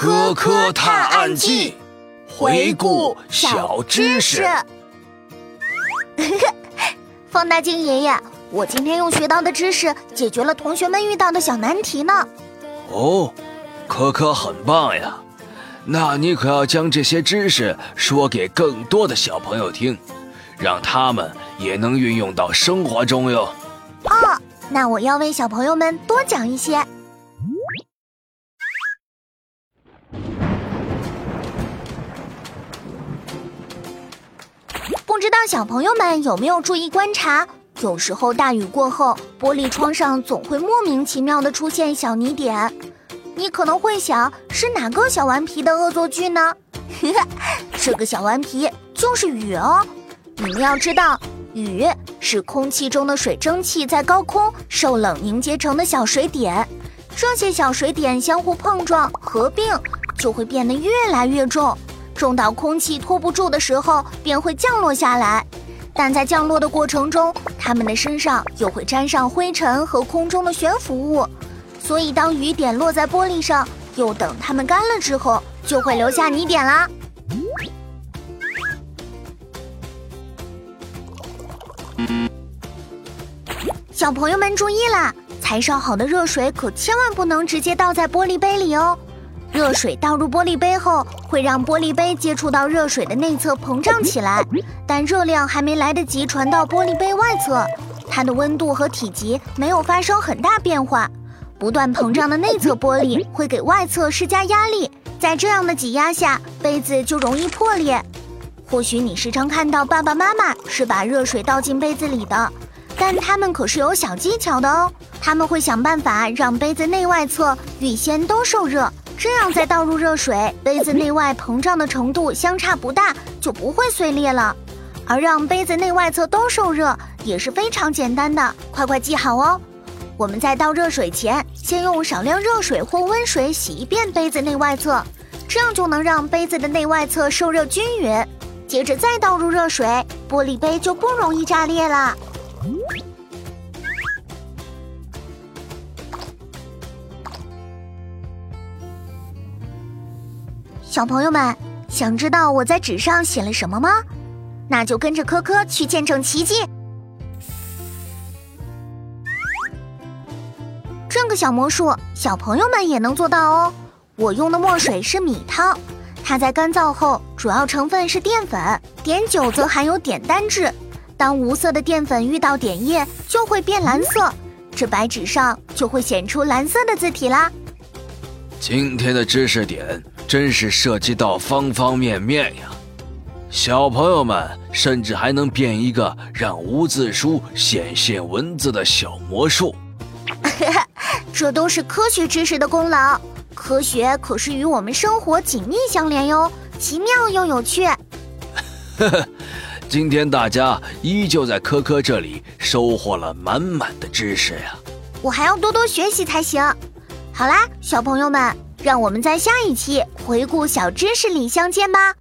科科探案记，回顾小知识。放大镜爷爷，我今天用学到的知识解决了同学们遇到的小难题呢。哦，科科很棒呀！那你可要将这些知识说给更多的小朋友听，让他们也能运用到生活中哟。哦，那我要为小朋友们多讲一些。不知道小朋友们有没有注意观察？有时候大雨过后，玻璃窗上总会莫名其妙的出现小泥点。你可能会想，是哪个小顽皮的恶作剧呢？这个小顽皮就是雨哦。你们要知道，雨是空气中的水蒸气在高空受冷凝结成的小水点，这些小水点相互碰撞合并，就会变得越来越重。重到空气拖不住的时候，便会降落下来。但在降落的过程中，它们的身上又会沾上灰尘和空中的悬浮物，所以当雨点落在玻璃上，又等它们干了之后，就会留下泥点啦。小朋友们注意啦，才烧好的热水可千万不能直接倒在玻璃杯里哦。热水倒入玻璃杯后，会让玻璃杯接触到热水的内侧膨胀起来，但热量还没来得及传到玻璃杯外侧，它的温度和体积没有发生很大变化。不断膨胀的内侧玻璃会给外侧施加压力，在这样的挤压下，杯子就容易破裂。或许你时常看到爸爸妈妈是把热水倒进杯子里的，但他们可是有小技巧的哦。他们会想办法让杯子内外侧预先都受热。这样再倒入热水，杯子内外膨胀的程度相差不大，就不会碎裂了。而让杯子内外侧都受热也是非常简单的，快快记好哦。我们在倒热水前，先用少量热水或温水洗一遍杯子内外侧，这样就能让杯子的内外侧受热均匀。接着再倒入热水，玻璃杯就不容易炸裂了。小朋友们，想知道我在纸上写了什么吗？那就跟着科科去见证奇迹。这个小魔术，小朋友们也能做到哦。我用的墨水是米汤，它在干燥后，主要成分是淀粉，碘酒则含有碘单质。当无色的淀粉遇到碘液，就会变蓝色，这白纸上就会显出蓝色的字体啦。今天的知识点。真是涉及到方方面面呀！小朋友们甚至还能变一个让无字书显现文字的小魔术。这都是科学知识的功劳。科学可是与我们生活紧密相连哟，奇妙又有趣。呵呵，今天大家依旧在科科这里收获了满满的知识呀！我还要多多学习才行。好啦，小朋友们。让我们在下一期回顾小知识里相见吧。